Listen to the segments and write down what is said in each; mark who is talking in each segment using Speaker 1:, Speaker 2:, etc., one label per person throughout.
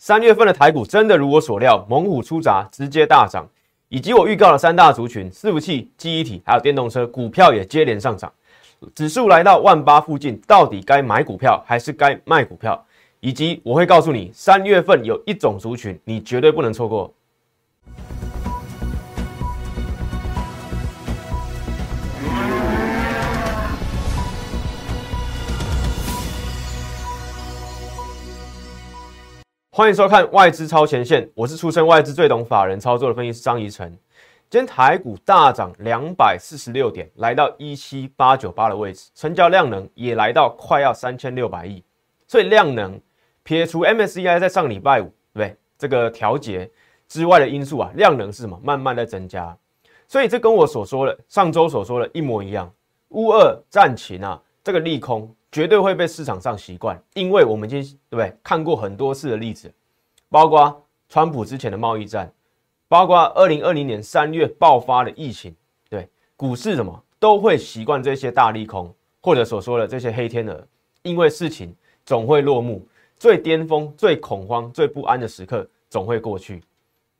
Speaker 1: 三月份的台股真的如我所料，猛虎出闸，直接大涨，以及我预告的三大族群，伺服器、记忆体还有电动车股票也接连上涨，指数来到万八附近，到底该买股票还是该卖股票？以及我会告诉你，三月份有一种族群你绝对不能错过。欢迎收看外资超前线，我是出身外资最懂法人操作的分析师张怡晨。今天台股大涨两百四十六点，来到一七八九八的位置，成交量能也来到快要三千六百亿。所以量能撇除 MSCI 在上礼拜五对不对这个调节之外的因素啊，量能是什么？慢慢在增加。所以这跟我所说的上周所说的一模一样。乌二战情啊，这个利空。绝对会被市场上习惯，因为我们已经对不对看过很多次的例子，包括川普之前的贸易战，包括二零二零年三月爆发的疫情，对股市什么都会习惯这些大利空，或者所说的这些黑天鹅，因为事情总会落幕，最巅峰、最恐慌、最不安的时刻总会过去，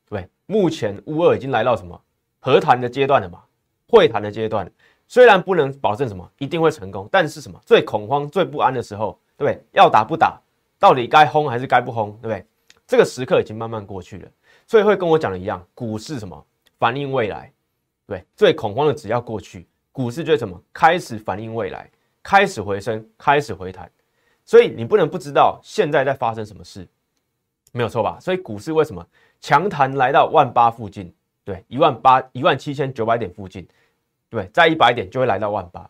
Speaker 1: 对，目前乌二已经来到什么和谈的阶段了嘛，会谈的阶段。虽然不能保证什么一定会成功，但是什么最恐慌、最不安的时候，对不对？要打不打？到底该轰还是该不轰？对不对？这个时刻已经慢慢过去了，所以会跟我讲的一样，股市什么反映未来，对，最恐慌的只要过去，股市就什么开始反映未来，开始回升，开始回弹。所以你不能不知道现在在发生什么事，没有错吧？所以股市为什么强弹来到万八附近？对，一万八、一万七千九百点附近。对，在一百点就会来到万八，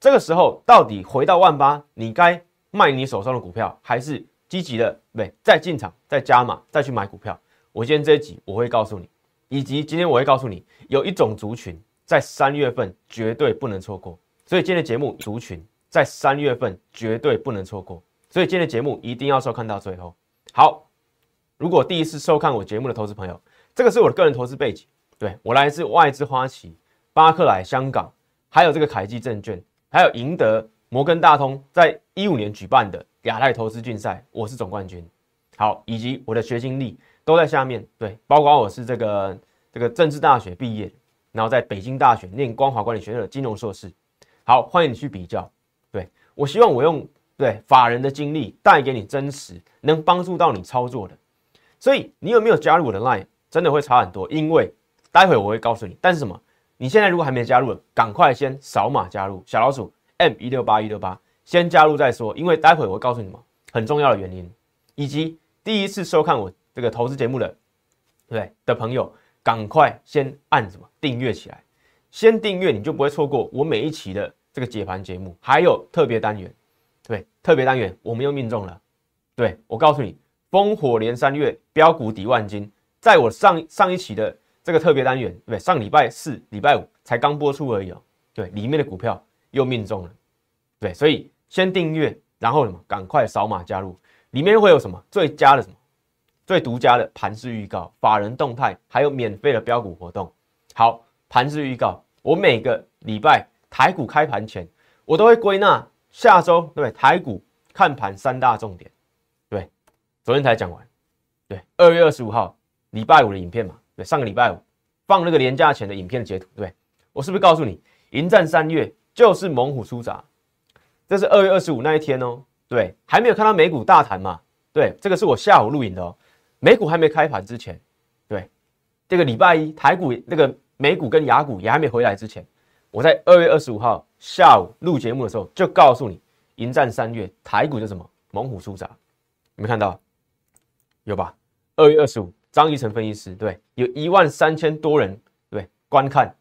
Speaker 1: 这个时候到底回到万八，你该卖你手上的股票，还是积极的对再进场、再加码、再去买股票？我今天这一集我会告诉你，以及今天我会告诉你，有一种族群在三月份绝对不能错过，所以今天的节目族群在三月份绝对不能错过，所以今天的节目一定要收看到最后。好，如果第一次收看我节目的投资朋友，这个是我的个人投资背景，对我来自外资花旗。巴克莱香港，还有这个凯基证券，还有赢得摩根大通在一五年举办的亚太投资竞赛，我是总冠军。好，以及我的学经历都在下面。对，包括我是这个这个政治大学毕业，然后在北京大学念光华管理学院的金融硕士。好，欢迎你去比较。对我希望我用对法人的经历带给你真实，能帮助到你操作的。所以你有没有加入我的 Line，真的会差很多，因为待会我会告诉你。但是什么？你现在如果还没加入，赶快先扫码加入小老鼠 M 一六八一六八，先加入再说。因为待会我会告诉你们很重要的原因，以及第一次收看我这个投资节目的对的朋友，赶快先按什么订阅起来，先订阅你就不会错过我每一期的这个解盘节目，还有特别单元。对，特别单元我们又命中了。对我告诉你，烽火连三月，标股抵万金，在我上上一期的。这个特别单元，对，上礼拜四、礼拜五才刚播出而已哦。对，里面的股票又命中了，对，所以先订阅，然后什么，赶快扫码加入。里面会有什么最佳的什么，最独家的盘式预告、法人动态，还有免费的标股活动。好，盘式预告，我每个礼拜台股开盘前，我都会归纳下周对台股看盘三大重点。对，昨天才讲完。对，二月二十五号礼拜五的影片嘛。对，上个礼拜五放那个廉价钱的影片的截图，对我是不是告诉你，迎战三月就是猛虎出闸？这是二月二十五那一天哦。对，还没有看到美股大谈嘛？对，这个是我下午录影的哦。美股还没开盘之前，对，这个礼拜一台股那个美股跟雅股也还没回来之前，我在二月二十五号下午录节目的时候就告诉你，迎战三月台股就什么猛虎出闸？有没有看到？有吧？二月二十五。张一成分析师对，有一万三千多人对观看，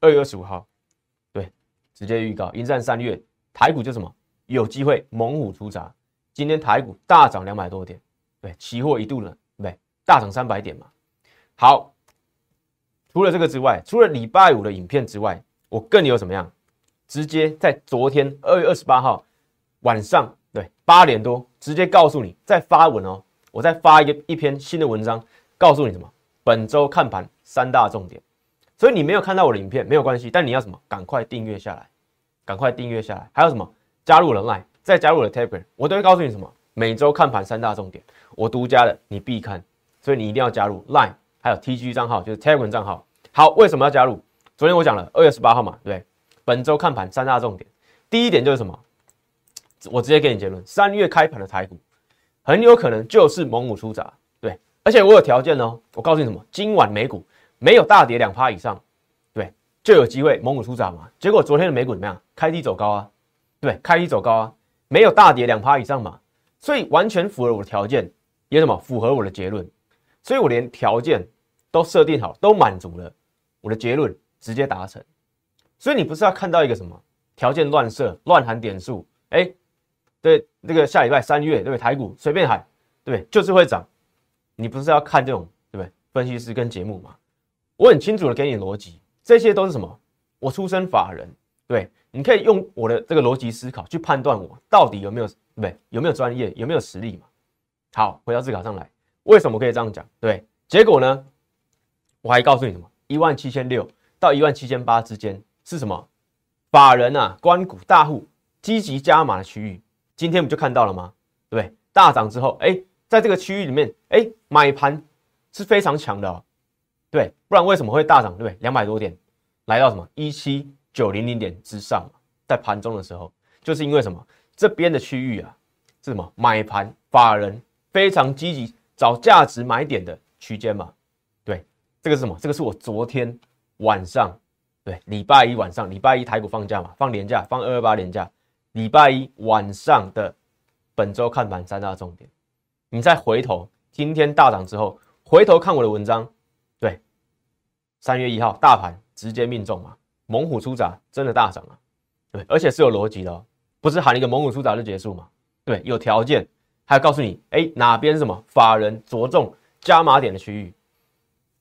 Speaker 1: 二月二十五号，对，直接预告迎战三月，台股就什么有机会猛虎出闸，今天台股大涨两百多点，对，期货一度呢，对，大涨三百点嘛。好，除了这个之外，除了礼拜五的影片之外，我更有怎么样？直接在昨天二月二十八号晚上，对，八点多直接告诉你，再发文哦，我再发一个一篇新的文章。告诉你什么？本周看盘三大重点，所以你没有看到我的影片没有关系，但你要什么？赶快订阅下来，赶快订阅下来。还有什么？加入了 Line，再加入了 Telegram，我都会告诉你什么？每周看盘三大重点，我独家的你必看，所以你一定要加入 Line 还有 TG 账号，就是 Telegram 账号。好，为什么要加入？昨天我讲了二月十八号嘛，对不对？本周看盘三大重点，第一点就是什么？我直接给你结论，三月开盘的台股很有可能就是猛虎出闸，对，而且我有条件哦，我告诉你什么？今晚美股没有大跌两趴以上，对，就有机会猛虎出闸嘛。结果昨天的美股怎么样？开低走高啊，对，开低走高啊，没有大跌两趴以上嘛。所以完全符合我的条件，也什么符合我的结论，所以我连条件都设定好，都满足了，我的结论直接达成。所以你不是要看到一个什么条件乱设、乱喊点数？哎，对，那个下礼拜三月，对不对？台股随便喊，对？就是会涨。你不是要看这种，对不对？分析师跟节目嘛，我很清楚的给你逻辑，这些都是什么？我出身法人，对，你可以用我的这个逻辑思考去判断我到底有没有。对不对，有没有专业，有没有实力嘛？好，回到字稿上来，为什么可以这样讲？对，结果呢？我还告诉你什么？一万七千六到一万七千八之间是什么？法人啊，关股大户积极加码的区域，今天不就看到了吗？对？大涨之后，哎，在这个区域里面，哎，买盘是非常强的哦。对，不然为什么会大涨？对不对？两百多点，来到什么一七九零零点之上在盘中的时候，就是因为什么？这边的区域啊，是什么？买盘法人非常积极找价值买点的区间嘛？对，这个是什么？这个是我昨天晚上，对，礼拜一晚上，礼拜一台股放假嘛，放年假，放二二八年假，礼拜一晚上的本周看盘三大重点。你再回头，今天大涨之后，回头看我的文章，对，三月一号大盘直接命中嘛，猛虎出闸，真的大涨啊，对，而且是有逻辑的。不是喊一个猛虎出闸就结束嘛？对，有条件，还要告诉你，哎，哪边是什么法人着重加码点的区域，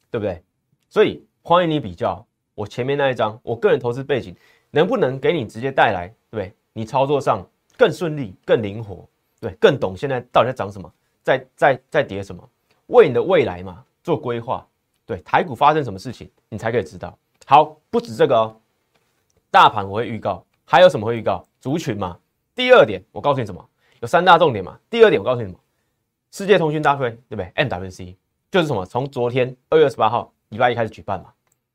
Speaker 1: 对不对？所以欢迎你比较我前面那一张，我个人投资背景能不能给你直接带来，对对你操作上更顺利、更灵活，对，更懂现在到底在涨什么，在在在叠什么，为你的未来嘛做规划，对，台股发生什么事情，你才可以知道。好，不止这个哦，大盘我会预告，还有什么会预告？族群嘛，第二点我告诉你什么？有三大重点嘛。第二点我告诉你什么？世界通讯大会对不对？MWC 就是什么？从昨天二月二十八号礼拜一开始举办嘛。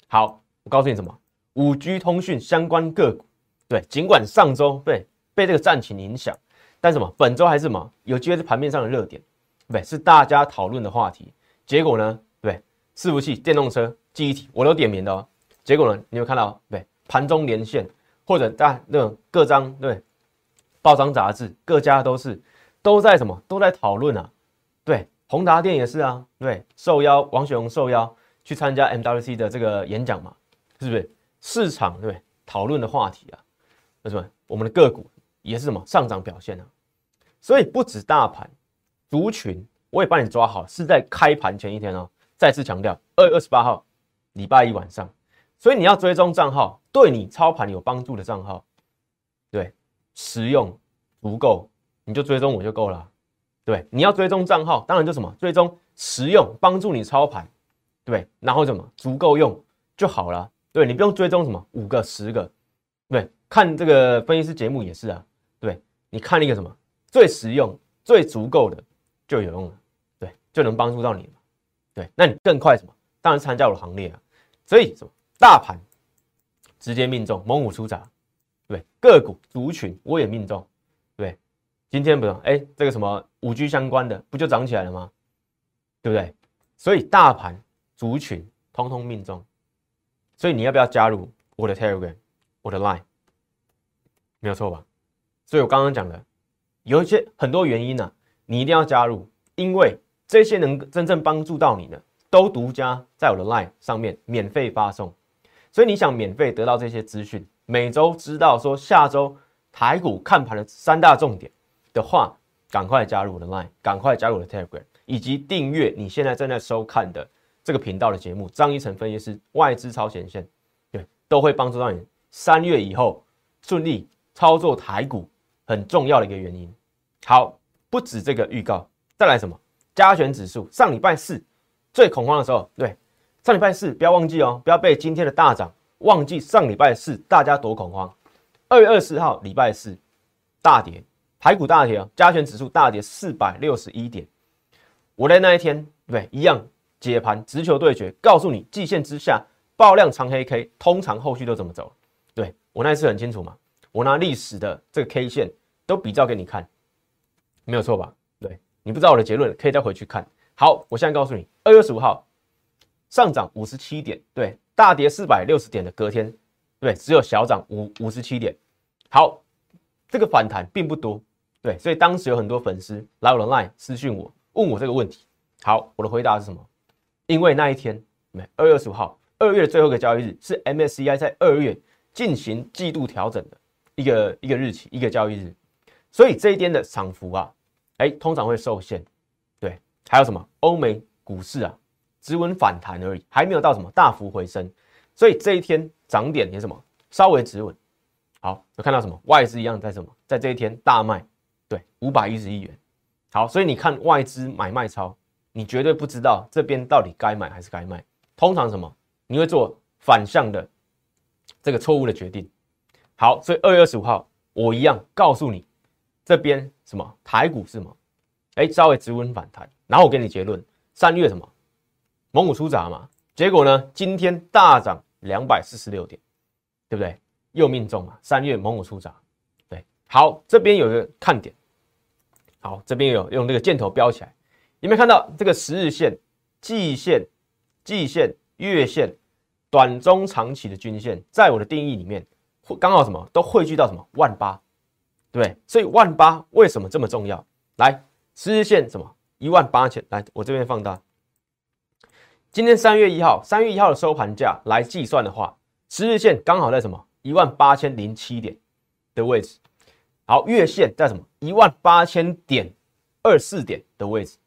Speaker 1: 好，我告诉你什么？五 G 通讯相关个股，对，尽管上周对被这个战情影响，但什么？本周还是什么？有机会是盘面上的热点，对，是大家讨论的话题。结果呢？对，伺服器、电动车、记忆体，我都点名的哦。结果呢？你有看到对盘中连线？或者在那种各章对报章杂志各家都是都在什么都在讨论啊，对宏达电也是啊，对受邀王雪红受邀去参加 MWC 的这个演讲嘛，是不是市场对讨论的话题啊？为什么我们的个股也是什么上涨表现啊？所以不止大盘族群，我也帮你抓好，是在开盘前一天哦。再次强调，二月二十八号礼拜一晚上。所以你要追踪账号，对你操盘有帮助的账号，对，实用足够，你就追踪我就够了。对，你要追踪账号，当然就什么追踪实用，帮助你操盘，对，然后什么足够用就好了。对你不用追踪什么五个、十个，对，看这个分析师节目也是啊。对，你看那个什么最实用、最足够的就有用了，对，就能帮助到你了。对，那你更快什么？当然参加我的行列啊。所以什么？大盘直接命中，猛虎出闸，对个股族群我也命中，对，今天不是哎，这个什么五 G 相关的不就涨起来了吗？对不对？所以大盘族群通通命中，所以你要不要加入我的 Telegram，我的 Line？没有错吧？所以我刚刚讲的有一些很多原因呢，你一定要加入，因为这些能真正帮助到你的，都独家在我的 Line 上面免费发送。所以你想免费得到这些资讯，每周知道说下周台股看盘的三大重点的话，赶快加入我的 Line，赶快加入我的 Telegram，以及订阅你现在正在收看的这个频道的节目。张一成分析师外资超前线，对，都会帮助到你三月以后顺利操作台股很重要的一个原因。好，不止这个预告，再来什么加权指数？上礼拜四最恐慌的时候，对。上礼拜四不要忘记哦，不要被今天的大涨忘记上礼拜四大家多恐慌。二月二十号礼拜四大跌，台股大跌啊，加权指数大跌四百六十一点。我在那一天，对，一样解盘直球对决，告诉你季线之下爆量长黑 K，通常后续都怎么走？对我那一次很清楚嘛，我拿历史的这个 K 线都比照给你看，没有错吧？对你不知道我的结论，可以再回去看。好，我现在告诉你，二月十五号上涨五十七点，对，大跌四百六十点的隔天，对，只有小涨五五十七点。好，这个反弹并不多，对，所以当时有很多粉丝来我的 line 私讯我。问我这个问题，好，我的回答是什么？因为那一天，没二月十五号，二月的最后一个交易日是 MSCI 在二月进行季度调整的一个一个日期，一个交易日，所以这一天的涨幅啊，哎，通常会受限。对，还有什么？欧美股市啊，只稳反弹而已，还没有到什么大幅回升，所以这一天涨点也什么，稍微止稳。好，有看到什么？外资一样在什么？在这一天大卖，对，五百一十亿元。好，所以你看外资买卖超，你绝对不知道这边到底该买还是该卖。通常什么？你会做反向的这个错误的决定。好，所以二月二十五号，我一样告诉你，这边什么？台股是吗？哎，稍微止稳反弹，然后我给你结论，三月什么？猛虎出闸嘛？结果呢，今天大涨两百四十六点，对不对？又命中嘛，三月猛虎出闸。对，好，这边有一个看点。好，这边有用这个箭头标起来，有没有看到？这个十日线、季线、季线、月线、短中长期的均线，在我的定义里面，刚好什么？都汇聚到什么？万八，对？所以万八为什么这么重要？来，十日线什么一万八千，来我这边放大，今天三月一号，三月一号的收盘价来计算的话，十日线刚好在什么一万八千零七点的位置。好，月线在什么一万八千点二四点的位置，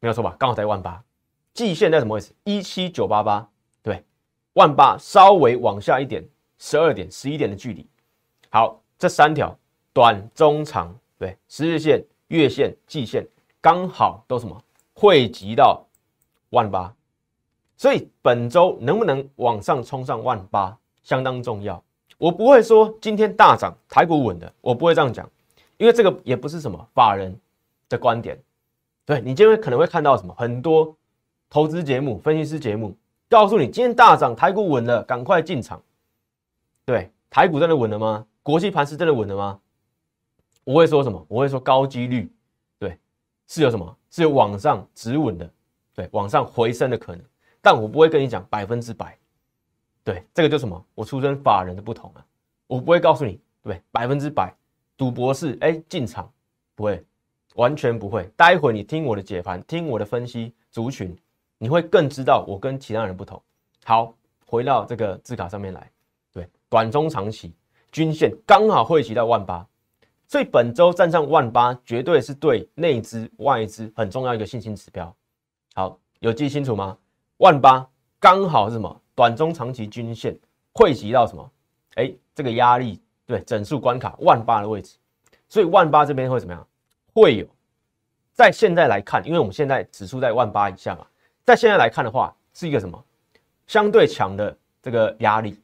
Speaker 1: 没有错吧？刚好在万八。季线在什么位置？一七九八八，对，万八稍微往下一点，十二点、十一点的距离。好，这三条短、中、长，对，十日线、月线、季线刚好都什么汇集到万八，所以本周能不能往上冲上万八，相当重要。我不会说今天大涨台股稳的，我不会这样讲，因为这个也不是什么法人的观点。对你今天可能会看到什么很多投资节目、分析师节目，告诉你今天大涨台股稳了，赶快进场。对，台股真的稳了吗？国际盘是真的稳了吗？我会说什么？我会说高几率，对，是有什么？是有往上止稳的，对，往上回升的可能，但我不会跟你讲百分之百。对，这个就什么？我出身法人的不同啊，我不会告诉你，对，百分之百赌博是哎进场，不会，完全不会。待会你听我的解盘，听我的分析族群，你会更知道我跟其他人不同。好，回到这个字卡上面来，对，短中长期均线刚好汇集到万八，所以本周站上万八，绝对是对内资外资很重要一个信心指标。好，有记清楚吗？万八刚好是什么？短中长期均线汇集到什么？哎，这个压力对整数关卡万八的位置，所以万八这边会怎么样？会有在现在来看，因为我们现在指数在万八以下嘛，在现在来看的话，是一个什么相对强的这个压力，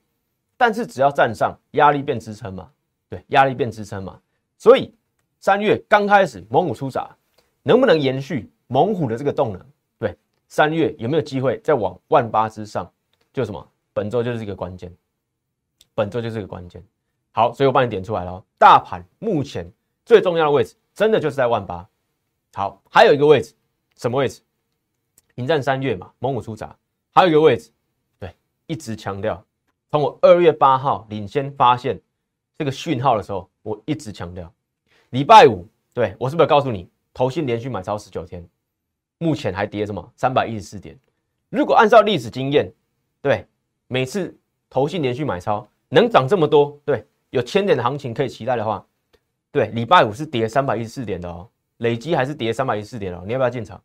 Speaker 1: 但是只要站上压力变支撑嘛，对，压力变支撑嘛，所以三月刚开始猛虎出闸，能不能延续猛虎的这个动能？对，三月有没有机会再往万八之上？就什么？本周就是一个关键，本周就是一个关键。好，所以我帮你点出来了。大盘目前最重要的位置，真的就是在万八。好，还有一个位置，什么位置？迎战三月嘛，猛虎出闸。还有一个位置，对，一直强调。从我二月八号领先发现这个讯号的时候，我一直强调。礼拜五，对我是不是告诉你，投信连续买超十九天，目前还跌什么？三百一十四点。如果按照历史经验，对，每次投信连续买超能涨这么多，对，有千点的行情可以期待的话，对，礼拜五是跌三百一十四点的哦，累积还是跌三百一十四点哦，你要不要进场？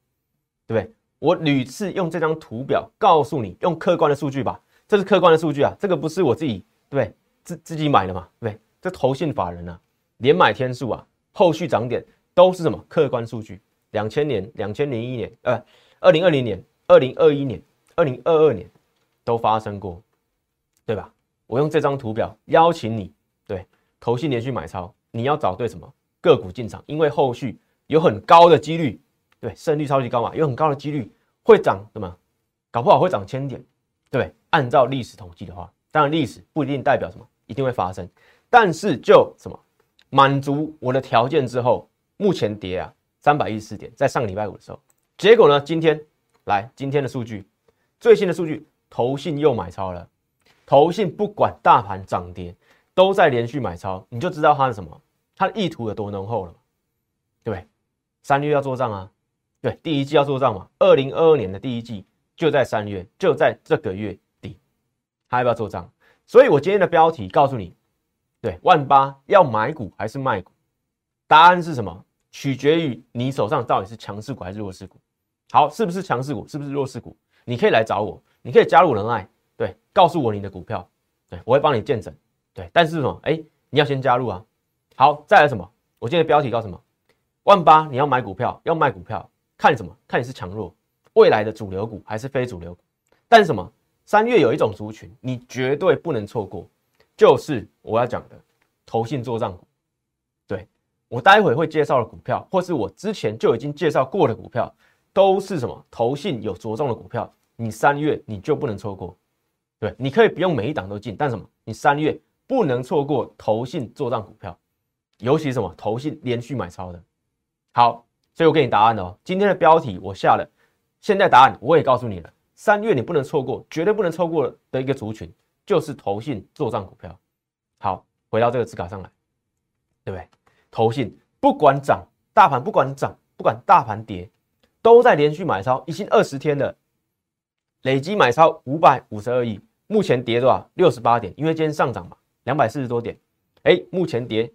Speaker 1: 对不对？我屡次用这张图表告诉你，用客观的数据吧，这是客观的数据啊，这个不是我自己对自自己买的嘛，对，这投信法人啊，连买天数啊，后续涨点都是什么客观数据？两千年、两千零一年，呃，二零二零年、二零二一年、二零二二年。都发生过，对吧？我用这张图表邀请你，对，投信连续买超，你要找对什么个股进场，因为后续有很高的几率，对胜率超级高嘛，有很高的几率会涨什么？搞不好会涨千点，对，按照历史统计的话，当然历史不一定代表什么一定会发生，但是就什么满足我的条件之后，目前跌啊三百一十四点，在上个礼拜五的时候，结果呢，今天来今天的数据，最新的数据，投信又买超了，投信不管大盘涨跌。都在连续买超，你就知道它是什么，它的意图有多浓厚了，对不对？三月要做账啊，对，第一季要做账嘛。二零二二年的第一季就在三月，就在这个月底，还要不要做账？所以我今天的标题告诉你，对，万八要买股还是卖股？答案是什么？取决于你手上到底是强势股还是弱势股。好，是不是强势股？是不是弱势股？你可以来找我，你可以加入我的 line，对，告诉我你的股票，对我会帮你见证。对，但是什么？哎，你要先加入啊。好，再来什么？我今天的标题告什么？万八你要买股票，要卖股票，看什么？看你是强弱，未来的主流股还是非主流股？但是什么？三月有一种族群，你绝对不能错过，就是我要讲的投信做账股。对我待会会介绍的股票，或是我之前就已经介绍过的股票，都是什么？投信有着重的股票，你三月你就不能错过。对，你可以不用每一档都进，但什么？你三月。不能错过投信做账股票，尤其什么投信连续买超的。好，所以我给你答案哦。今天的标题我下了，现在答案我也告诉你了。三月你不能错过，绝对不能错过的一个族群就是投信做账股票。好，回到这个字卡上来，对不对？投信不管涨，大盘不管涨，不管大盘跌，都在连续买超，已经二十天了，累计买超五百五十二亿，目前跌多少？六十八点，因为今天上涨嘛。两百四十多点，哎，目前跌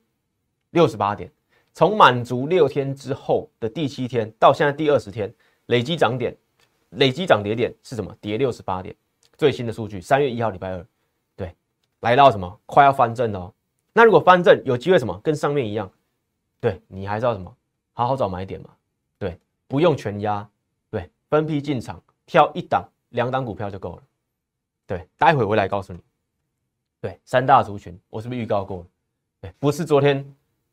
Speaker 1: 六十八点。从满足六天之后的第七天到现在第二十天，累积涨点，累积涨跌点是什么？跌六十八点。最新的数据，三月一号礼拜二，来到什么？快要翻正了。那如果翻正，有机会什么？跟上面一样，对你还是要什么？好好找买点嘛。对，不用全压，对，分批进场，挑一档、两档股票就够了。对，待会我来告诉你。对三大族群，我是不是预告过了？对，不是昨天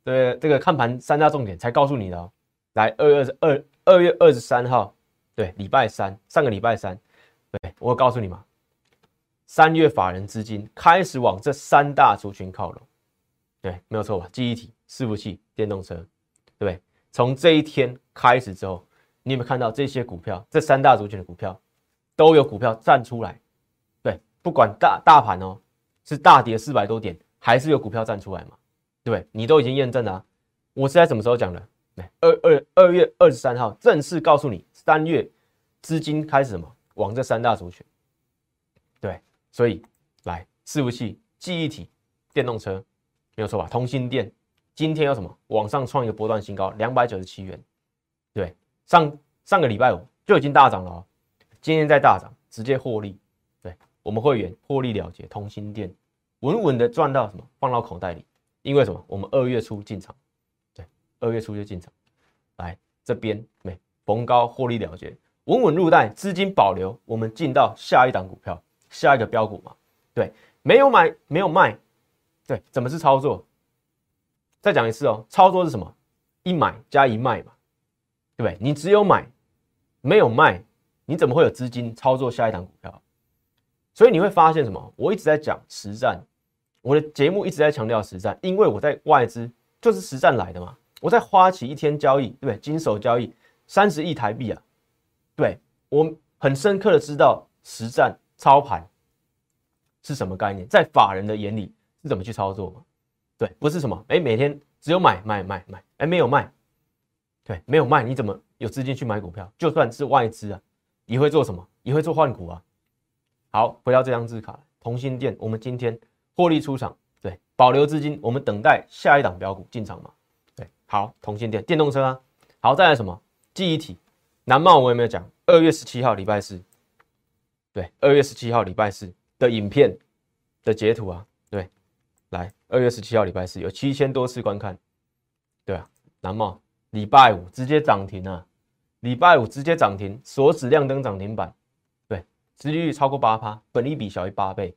Speaker 1: 对这个看盘三大重点才告诉你的哦。来，二月二二月二十三号，对，礼拜三，上个礼拜三，对我告诉你嘛，三月法人资金开始往这三大族群靠拢，对，没有错吧？记忆体、伺服器、电动车，对？从这一天开始之后，你有没有看到这些股票？这三大族群的股票都有股票站出来，对，不管大大盘哦。是大跌四百多点，还是有股票站出来嘛？对？你都已经验证了。我是在什么时候讲的？二二二月二十三号正式告诉你，三月资金开始什么？往这三大族群。对，所以来伺服器、记忆体、电动车，没有错吧？通信电今天要什么？往上创一个波段新高，两百九十七元。对，上上个礼拜五就已经大涨了哦，今天再大涨，直接获利。对我们会员获利了结，通心电稳稳的赚到什么？放到口袋里。因为什么？我们二月初进场，对，二月初就进场，来这边没逢高获利了结，稳稳入袋，资金保留，我们进到下一档股票，下一个标股嘛。对，没有买，没有卖，对，怎么是操作？再讲一次哦，操作是什么？一买加一卖嘛，对不对？你只有买，没有卖，你怎么会有资金操作下一档股票？所以你会发现什么？我一直在讲实战，我的节目一直在强调实战，因为我在外资就是实战来的嘛。我在花旗一天交易，对不对？金手交易三十亿台币啊，对我很深刻的知道实战操盘是什么概念，在法人的眼里是怎么去操作嘛？对，不是什么哎，每天只有买买买买，哎，没有卖，对，没有卖，你怎么有资金去买股票？就算是外资啊，也会做什么？也会做换股啊。好，回到这张字卡，同心店，我们今天获利出场，对，保留资金，我们等待下一档标股进场嘛，对，好，同心店，电动车啊，好，再来什么？记忆体，南茂我有没有讲？二月十七号礼拜四，对，二月十七号礼拜四的影片的截图啊，对，来，二月十七号礼拜四有七千多次观看，对啊，南茂礼拜五直接涨停啊，礼拜五直接涨停，锁止亮灯涨停板。对市利率超过八趴，本利比小于八倍，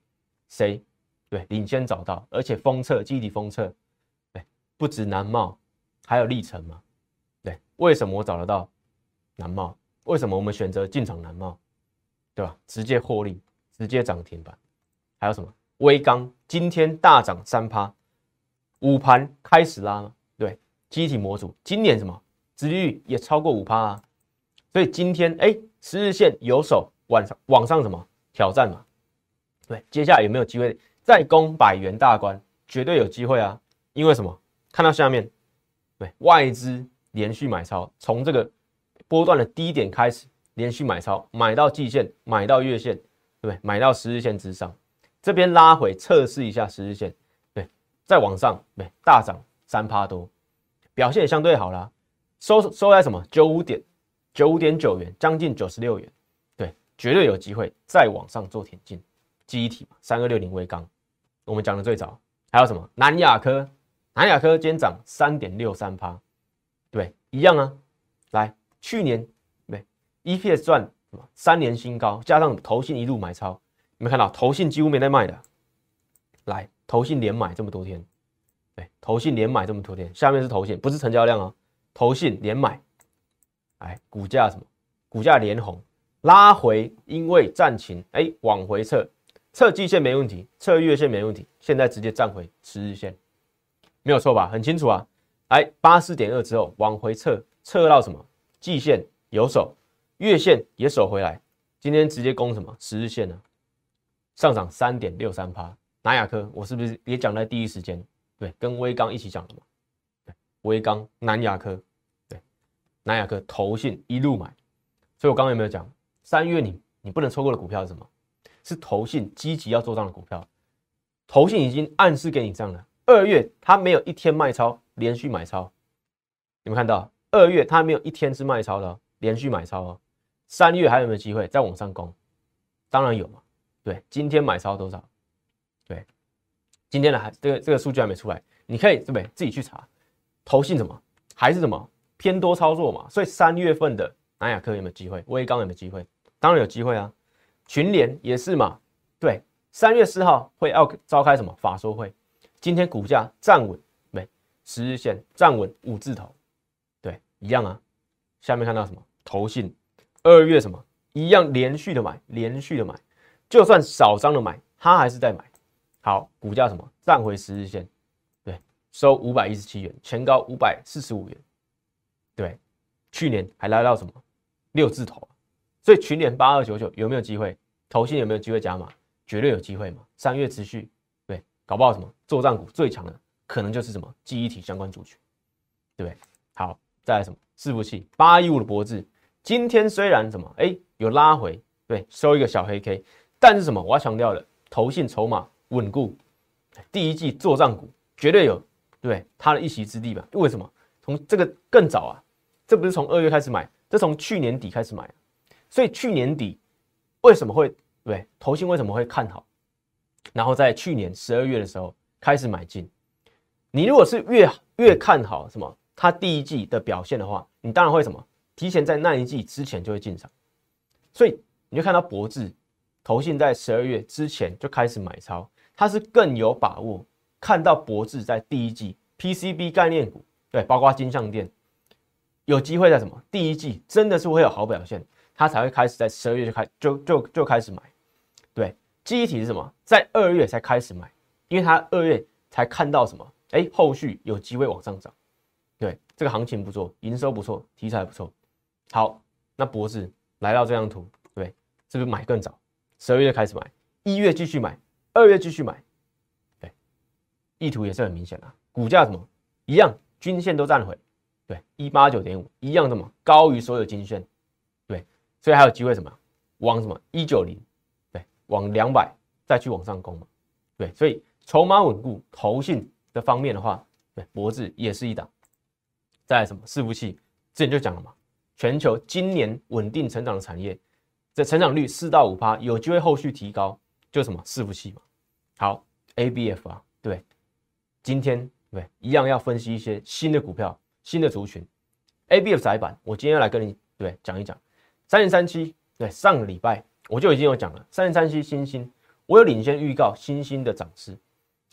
Speaker 1: 谁？对，领先找到，而且封测基底封测，对，不止南茂，还有历程嘛？对，为什么我找得到南茂？为什么我们选择进场南茂？对吧？直接获利，直接涨停板。还有什么？微钢今天大涨三趴，午盘开始拉吗？对，机体模组今年什么？殖利率也超过五趴啊。所以今天哎，十日线有手往上往上什么挑战嘛？对，接下来有没有机会再攻百元大关？绝对有机会啊！因为什么？看到下面，对外资连续买超，从这个波段的低点开始连续买超，买到季线，买到月线，对不对？买到十日线之上，这边拉回测试一下十日线，对，再往上，对，大涨三趴多，表现也相对好啦，收收在什么？九五点九五点九元，将近九十六元，对，绝对有机会再往上做挺进，记忆体嘛，三二六零微钢，我们讲的最早。还有什么？南亚科？南亚科今天涨三点六三趴，对，一样啊。来，去年 EPS 赚什么？三年新高，加上投信一路买超，有没看到投信几乎没在卖的？来，投信连买这么多天，对，投信连买这么多天，下面是投信，不是成交量啊，投信连买，哎，股价什么？股价连红，拉回，因为战情，哎，往回撤。测季线没问题，测月线没问题，现在直接站回十日线，没有错吧？很清楚啊。来八四点二之后往回撤，测到什么？季线有手，月线也守回来，今天直接攻什么？十日线呢？上涨三点六三趴。南亚科，我是不是也讲在第一时间？对，跟威刚一起讲的嘛。对，威刚、南亚科，对，南亚科投信一路买，所以我刚刚有没有讲？三月你你不能错过的股票是什么？是投信积极要做账的股票，投信已经暗示给你这样了。二月它没有一天卖超，连续买超，有没有看到？二月它没有一天是卖超的，连续买超哦。三月还有没有机会再往上攻？当然有嘛。对，今天买超多少？对，今天的还这个这个数据还没出来，你可以对不对？自己去查。投信什么？还是什么偏多操作嘛？所以三月份的南亚科有没有机会？威刚有没有机会？当然有机会啊。群联也是嘛，对，三月四号会要召开什么法说会？今天股价站稳没？十日线站稳五字头，对，一样啊。下面看到什么？投信二月什么？一样连续的买，连续的买，就算少张的买，他还是在买。好，股价什么？站回十日线，对，收五百一十七元，前高五百四十五元，对，去年还来到什么六字头？所以群联八二九九有没有机会？投信有没有机会加码？绝对有机会嘛！三月持续，对，搞不好什么做账股最强的可能就是什么记忆体相关族群，对不对？好，再来什么伺服器八一五的脖子，今天虽然什么哎有拉回，对，收一个小黑 K，但是什么我要强调的，投信筹码稳固，第一季做账股绝对有对它的一席之地吧？为什么？从这个更早啊，这不是从二月开始买，这从去年底开始买。所以去年底为什么会对投信为什么会看好？然后在去年十二月的时候开始买进。你如果是越越看好什么它第一季的表现的话，你当然会什么提前在那一季之前就会进场。所以你就看到博智投信在十二月之前就开始买超，它是更有把握看到博智在第一季 PCB 概念股对，包括金相店有机会在什么第一季真的是会有好表现。他才会开始在十二月就开就就就开始买，对，记忆体是什么？在二月才开始买，因为他二月才看到什么？哎，后续有机会往上涨，对，这个行情不错，营收不错，题材不错。好，那博士来到这张图，对，是不是买更早？十二月开始买，一月继续买，二月继续买，对，意图也是很明显的。股价什么一样，均线都站回，对，一八九点五一样的嘛，高于所有均线。对所以还有机会什么？往什么一九零，对，往两百再去往上攻嘛，对，所以筹码稳固、投信的方面的话，对，脖子也是一档。在什么？伺服器之前就讲了嘛，全球今年稳定成长的产业，这成长率四到五趴，有机会后续提高，就什么伺服器嘛。好，A B F 啊，对，今天对一样要分析一些新的股票、新的族群。A B F 窄板，我今天要来跟你对讲一讲。三零三七，对，上个礼拜我就已经有讲了。三零三七，星星，我有领先预告星星的涨势。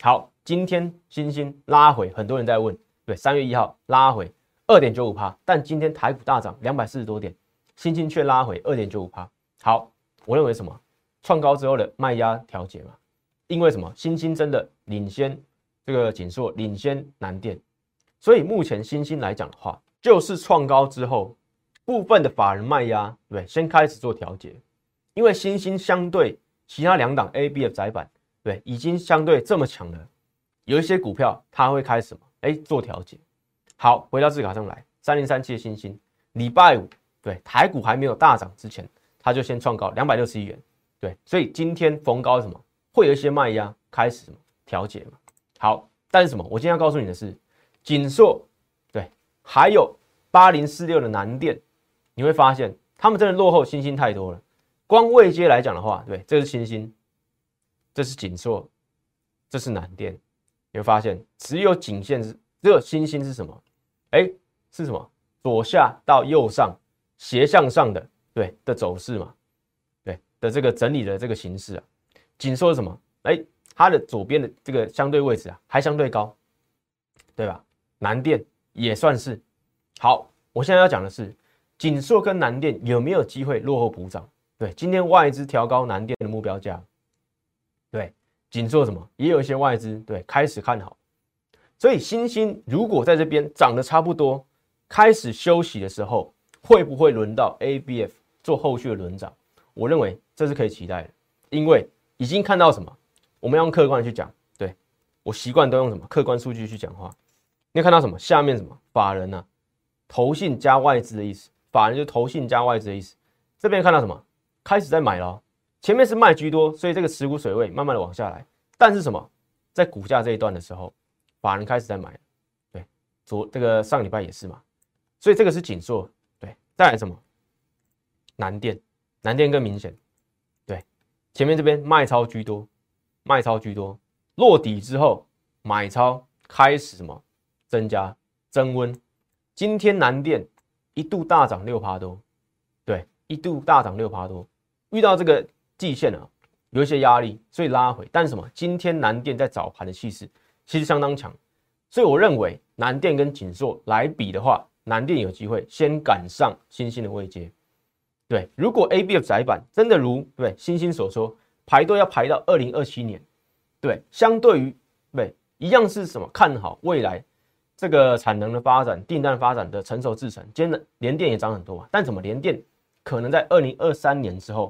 Speaker 1: 好，今天星星拉回，很多人在问对，三月一号拉回二点九五趴，但今天台股大涨两百四十多点，新兴却拉回二点九五趴。好，我认为什么？创高之后的卖压调节嘛，因为什么？新兴真的领先这个锦硕，领先南电，所以目前新兴来讲的话，就是创高之后部分的法人卖压，对，先开始做调节，因为新兴相对其他两档 A、B 的窄板，对，已经相对这么强了，有一些股票它会开始什么？哎，做调节。好，回到字卡上来，三零三七的新星，礼拜五对台股还没有大涨之前，它就先创高两百六十一元。对，所以今天逢高什么会有一些卖压开始什么调节嘛？好，但是什么？我今天要告诉你的是，锦硕对，还有八零四六的南电，你会发现他们真的落后星星太多了。光位阶来讲的话，对，这是星星，这是锦硕，这是南电，你会发现只有颈线是只有星星是什么？哎，是什么？左下到右上斜向上的对的走势嘛？对的这个整理的这个形式啊，紧缩什么？哎，它的左边的这个相对位置啊，还相对高，对吧？南电也算是好。我现在要讲的是，锦硕跟南电有没有机会落后补涨？对，今天外资调高南电的目标价，对，锦硕什么？也有一些外资对开始看好，所以新星如果在这边涨得差不多，开始休息的时候，会不会轮到 ABF 做后续的轮涨？我认为这是可以期待的，因为已经看到什么，我们要用客观去讲。对我习惯都用什么客观数据去讲话。你看到什么？下面什么法人呢？投信加外资的意思，法人就投信加外资的意思。这边看到什么？开始在买了，前面是卖居多，所以这个持股水位慢慢的往下来。但是什么，在股价这一段的时候，法人开始在买。对，昨这个上礼拜也是嘛，所以这个是紧缩。对，再来什么？南电。南电更明显，对，前面这边卖超居多，卖超居多，落底之后买超开始什么增加增温，今天南电一度大涨六趴多，对，一度大涨六趴多，遇到这个季线啊，有一些压力，所以拉回，但是什么？今天南电在早盘的气势其实相当强，所以我认为南电跟锦硕来比的话，南电有机会先赶上新兴的位阶。对，如果 A、B 的窄板真的如对星星所说，排队要排到二零二七年，对，相对于对一样是什么？看好未来这个产能的发展、订单发展的成熟制程，今天的联电也涨很多啊，但怎么联电可能在二零二三年之后